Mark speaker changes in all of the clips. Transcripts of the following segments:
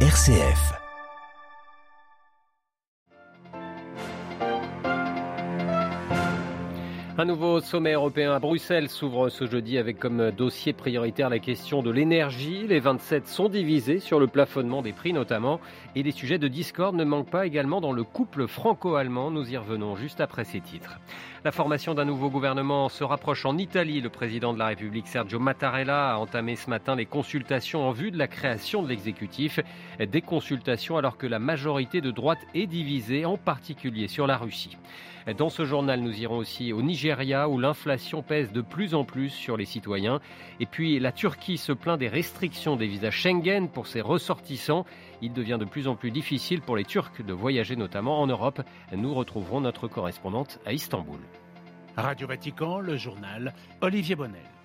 Speaker 1: RCF.
Speaker 2: Un nouveau sommet européen à Bruxelles s'ouvre ce jeudi avec comme dossier prioritaire la question de l'énergie. Les 27 sont divisés sur le plafonnement des prix notamment et les sujets de discorde ne manquent pas également dans le couple franco-allemand. Nous y revenons juste après ces titres. La formation d'un nouveau gouvernement se rapproche en Italie. Le président de la République Sergio Mattarella a entamé ce matin les consultations en vue de la création de l'exécutif. Des consultations alors que la majorité de droite est divisée, en particulier sur la Russie. Dans ce journal, nous irons aussi au Nigeria où l'inflation pèse de plus en plus sur les citoyens. Et puis la Turquie se plaint des restrictions des visas Schengen pour ses ressortissants. Il devient de plus en plus difficile pour les Turcs de voyager notamment en Europe. Nous retrouverons notre correspondante à Istanbul.
Speaker 3: Radio Vatican, le journal Olivier Bonnel.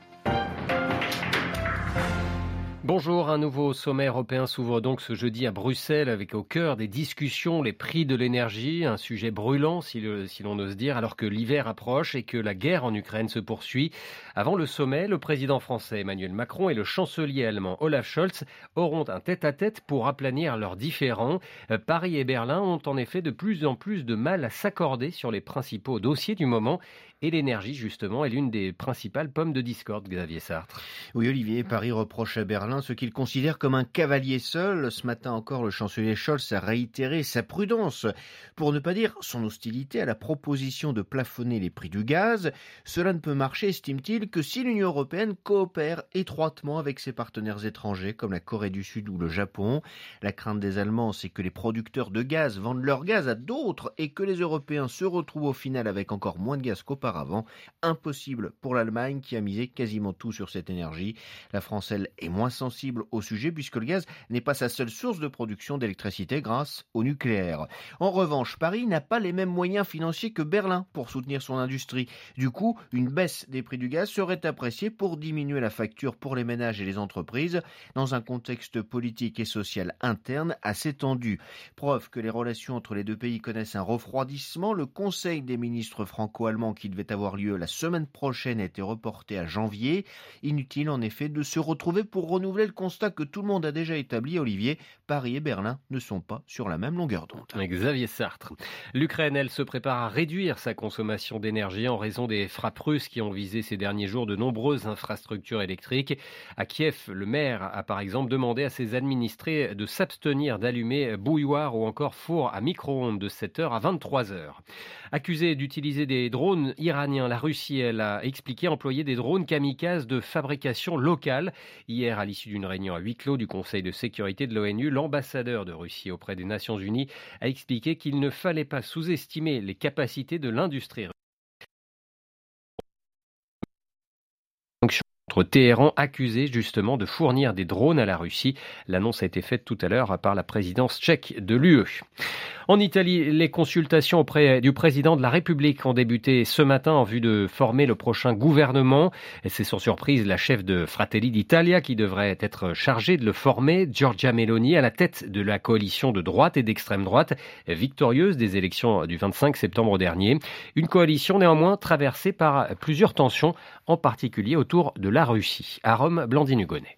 Speaker 2: Bonjour, un nouveau sommet européen s'ouvre donc ce jeudi à Bruxelles avec au cœur des discussions les prix de l'énergie, un sujet brûlant si, l'on ose dire, alors que l'hiver approche et que la guerre en Ukraine se poursuit. Avant le sommet, le président français Emmanuel Macron et le chancelier allemand Olaf Scholz auront un tête-à-tête pour aplanir leurs différends. Euh, Paris et Berlin ont en effet de plus en plus de mal à s'accorder sur les principaux dossiers du moment et l'énergie, justement, est l'une des principales pommes de discorde, Xavier Sartre.
Speaker 4: Oui, Olivier, Paris reproche à Berlin ce qu'il considère comme un cavalier seul. Ce matin encore, le chancelier Scholz a réitéré sa prudence, pour ne pas dire son hostilité à la proposition de plafonner les prix du gaz. Cela ne peut marcher, estime-t-il, que si l'Union européenne coopère étroitement avec ses partenaires étrangers, comme la Corée du Sud ou le Japon. La crainte des Allemands, c'est que les producteurs de gaz vendent leur gaz à d'autres et que les Européens se retrouvent au final avec encore moins de gaz qu'auparavant auparavant. Impossible pour l'Allemagne qui a misé quasiment tout sur cette énergie. La France, elle, est moins sensible au sujet puisque le gaz n'est pas sa seule source de production d'électricité grâce au nucléaire. En revanche, Paris n'a pas les mêmes moyens financiers que Berlin pour soutenir son industrie. Du coup, une baisse des prix du gaz serait appréciée pour diminuer la facture pour les ménages et les entreprises dans un contexte politique et social interne assez tendu. Preuve que les relations entre les deux pays connaissent un refroidissement, le Conseil des ministres franco-allemands qui devait avoir lieu la semaine prochaine a été reporté à janvier. Inutile en effet de se retrouver pour renouveler le constat que tout le monde a déjà établi, Olivier. Paris et Berlin ne sont pas sur la même longueur d'onde.
Speaker 2: Xavier Sartre. L'Ukraine, elle, se prépare à réduire sa consommation d'énergie en raison des frappes russes qui ont visé ces derniers jours de nombreuses infrastructures électriques. À Kiev, le maire a par exemple demandé à ses administrés de s'abstenir d'allumer bouilloire ou encore four à micro-ondes de 7h à 23h. Accusé d'utiliser des drones la Russie, elle a expliqué employer des drones kamikazes de fabrication locale. Hier, à l'issue d'une réunion à huis clos du Conseil de sécurité de l'ONU, l'ambassadeur de Russie auprès des Nations Unies a expliqué qu'il ne fallait pas sous-estimer les capacités de l'industrie contre Téhéran accusé justement de fournir des drones à la Russie. L'annonce a été faite tout à l'heure par la présidence tchèque de l'UE. En Italie, les consultations auprès du président de la République ont débuté ce matin en vue de former le prochain gouvernement. C'est sans surprise la chef de Fratelli d'Italia qui devrait être chargée de le former, Giorgia Meloni, à la tête de la coalition de droite et d'extrême droite, victorieuse des élections du 25 septembre dernier. Une coalition néanmoins traversée par plusieurs tensions, en particulier autour de la Russie. À Rome, Blandine Hugonnet.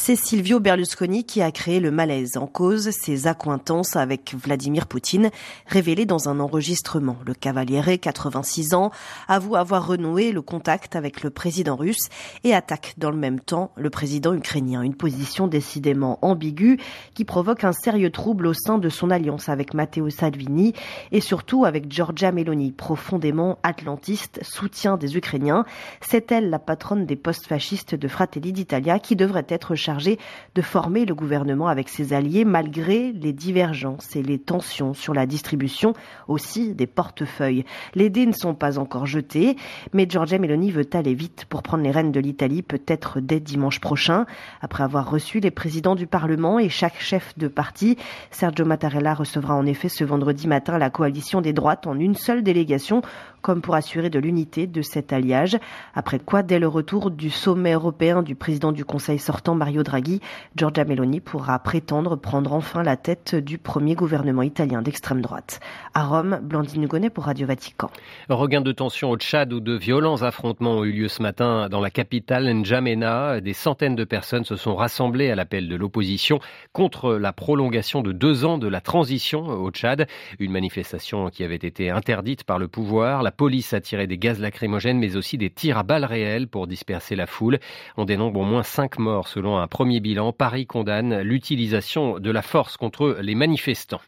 Speaker 5: C'est Silvio Berlusconi qui a créé le malaise en cause ses accointances avec Vladimir Poutine, révélé dans un enregistrement. Le Cavaliere, 86 ans, avoue avoir renoué le contact avec le président russe et attaque dans le même temps le président ukrainien. Une position décidément ambiguë qui provoque un sérieux trouble au sein de son alliance avec Matteo Salvini et surtout avec Giorgia Meloni, profondément atlantiste, soutien des Ukrainiens. C'est elle la patronne des post-fascistes de Fratelli d'Italia qui devrait être chargé de former le gouvernement avec ses alliés malgré les divergences et les tensions sur la distribution aussi des portefeuilles. Les dés ne sont pas encore jetés, mais Giorgia Meloni veut aller vite pour prendre les rênes de l'Italie peut-être dès dimanche prochain. Après avoir reçu les présidents du Parlement et chaque chef de parti, Sergio Mattarella recevra en effet ce vendredi matin la coalition des droites en une seule délégation comme pour assurer de l'unité de cet alliage. Après quoi, dès le retour du sommet européen du président du Conseil sortant Mario Draghi, Giorgia Meloni pourra prétendre prendre enfin la tête du premier gouvernement italien d'extrême droite. À Rome, Blandine Gonnet pour Radio Vatican.
Speaker 2: Regain de tension au Tchad où de violents affrontements ont eu lieu ce matin dans la capitale N'Djamena. Des centaines de personnes se sont rassemblées à l'appel de l'opposition contre la prolongation de deux ans de la transition au Tchad. Une manifestation qui avait été interdite par le pouvoir. La police a tiré des gaz lacrymogènes mais aussi des tirs à balles réelles pour disperser la foule. On dénombre au moins cinq morts selon un premier bilan. Paris condamne l'utilisation de la force contre les manifestants.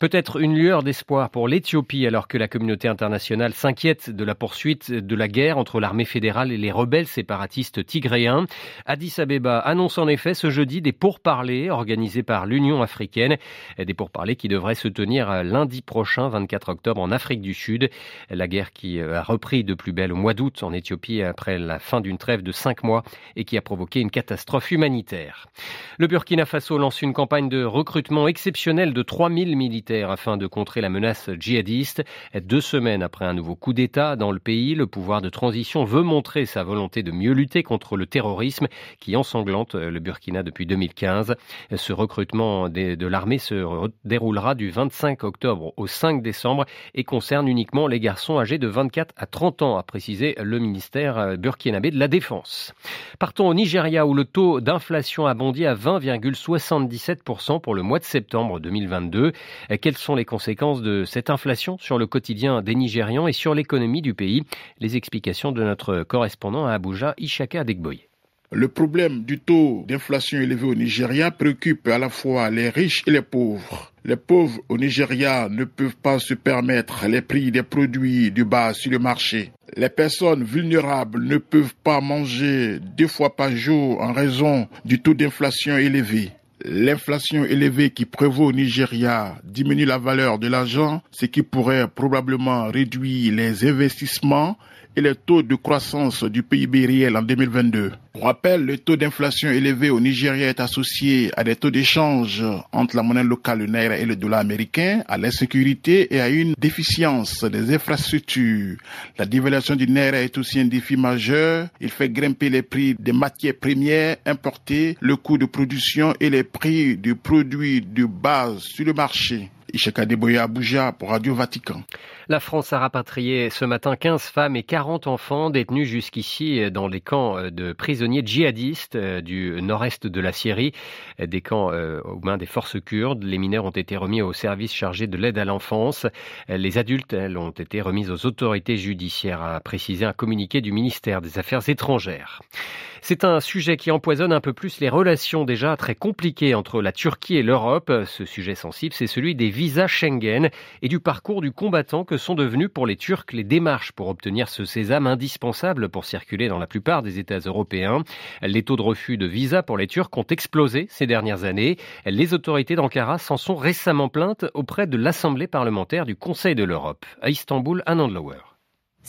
Speaker 2: Peut-être une lueur d'espoir pour l'Éthiopie alors que la communauté internationale s'inquiète de la poursuite de la guerre entre l'armée fédérale et les rebelles séparatistes tigréens. Addis Abeba annonce en effet ce jeudi des pourparlers organisés par l'Union africaine, des pourparlers qui devraient se tenir lundi prochain, 24 octobre, en Afrique du Sud. La guerre qui a repris de plus belle au mois d'août en Éthiopie après la fin d'une trêve de cinq mois et qui a provoqué une catastrophe humanitaire. Le Burkina Faso lance une campagne de recrutement exceptionnelle de 3000 militaires afin de contrer la menace djihadiste. Deux semaines après un nouveau coup d'État dans le pays, le pouvoir de transition veut montrer sa volonté de mieux lutter contre le terrorisme qui ensanglante le Burkina depuis 2015. Ce recrutement de l'armée se déroulera du 25 octobre au 5 décembre et concerne uniquement les garçons de 24 à 30 ans, a précisé le ministère burkinabé de la Défense. Partons au Nigeria où le taux d'inflation a bondi à 20,77% pour le mois de septembre 2022. Quelles sont les conséquences de cette inflation sur le quotidien des Nigérians et sur l'économie du pays? Les explications de notre correspondant à Abuja, Ishaka Adegboye.
Speaker 1: Le problème du taux d'inflation élevé au Nigeria préoccupe à la fois les riches et les pauvres. Les pauvres au Nigeria ne peuvent pas se permettre les prix des produits du bas sur le marché. Les personnes vulnérables ne peuvent pas manger deux fois par jour en raison du taux d'inflation élevé. L'inflation élevée qui prévaut au Nigeria diminue la valeur de l'argent, ce qui pourrait probablement réduire les investissements et le taux de croissance du PIB réel en 2022. Pour rappel, le taux d'inflation élevé au Nigeria est associé à des taux d'échange entre la monnaie locale, le naira et le dollar américain, à l'insécurité et à une déficience des infrastructures. La dévaluation du naira est aussi un défi majeur. Il fait grimper les prix des matières premières importées, le coût de production et les prix des produits de base sur le marché.
Speaker 2: La France a rapatrié ce matin 15 femmes et 40 enfants détenus jusqu'ici dans les camps de prisonniers djihadistes du nord-est de la Syrie, des camps aux mains des forces kurdes. Les mineurs ont été remis au service chargé de l'aide à l'enfance. Les adultes, elles, ont été remises aux autorités judiciaires, a précisé un communiqué du ministère des Affaires étrangères. C'est un sujet qui empoisonne un peu plus les relations déjà très compliquées entre la Turquie et l'Europe. Ce sujet sensible, c'est celui des visas Schengen et du parcours du combattant que sont devenus pour les Turcs les démarches pour obtenir ce sésame indispensable pour circuler dans la plupart des États européens. Les taux de refus de visa pour les Turcs ont explosé ces dernières années. Les autorités d'Ankara s'en sont récemment plaintes auprès de l'Assemblée parlementaire du Conseil de l'Europe. À Istanbul, un Lower.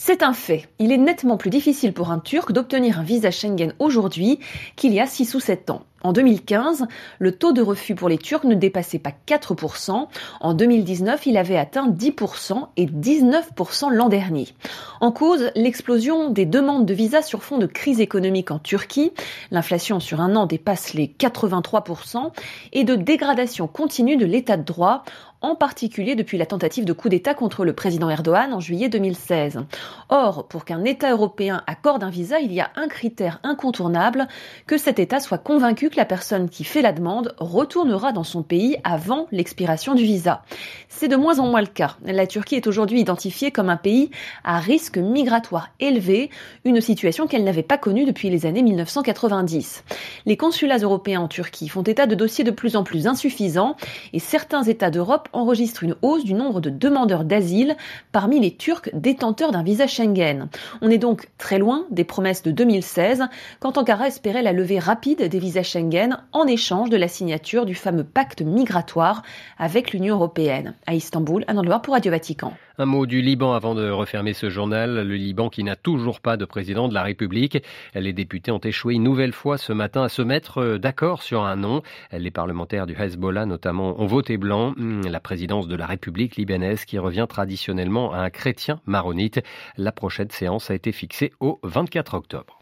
Speaker 6: C'est un fait. Il est nettement plus difficile pour un Turc d'obtenir un visa Schengen aujourd'hui qu'il y a 6 ou 7 ans. En 2015, le taux de refus pour les Turcs ne dépassait pas 4%. En 2019, il avait atteint 10% et 19% l'an dernier. En cause, l'explosion des demandes de visa sur fond de crise économique en Turquie. L'inflation sur un an dépasse les 83% et de dégradation continue de l'état de droit en particulier depuis la tentative de coup d'État contre le président Erdogan en juillet 2016. Or, pour qu'un État européen accorde un visa, il y a un critère incontournable, que cet État soit convaincu que la personne qui fait la demande retournera dans son pays avant l'expiration du visa. C'est de moins en moins le cas. La Turquie est aujourd'hui identifiée comme un pays à risque migratoire élevé, une situation qu'elle n'avait pas connue depuis les années 1990. Les consulats européens en Turquie font état de dossiers de plus en plus insuffisants et certains États d'Europe enregistre une hausse du nombre de demandeurs d'asile parmi les Turcs détenteurs d'un visa Schengen. On est donc très loin des promesses de 2016, quand Ankara espérait la levée rapide des visas Schengen en échange de la signature du fameux pacte migratoire avec l'Union européenne. À Istanbul, un endroit pour Radio Vatican.
Speaker 2: Un mot du Liban avant de refermer ce journal. Le Liban qui n'a toujours pas de président de la République. Les députés ont échoué une nouvelle fois ce matin à se mettre d'accord sur un nom. Les parlementaires du Hezbollah notamment ont voté blanc. La présidence de la République libanaise qui revient traditionnellement à un chrétien maronite. La prochaine séance a été fixée au 24 octobre.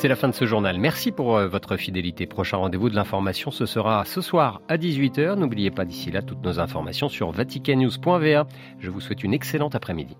Speaker 2: C'est la fin de ce journal. Merci pour euh, votre fidélité. Prochain rendez-vous de l'information, ce sera ce soir à 18h. N'oubliez pas d'ici là toutes nos informations sur vaticannews.va. Je vous souhaite une excellente après-midi.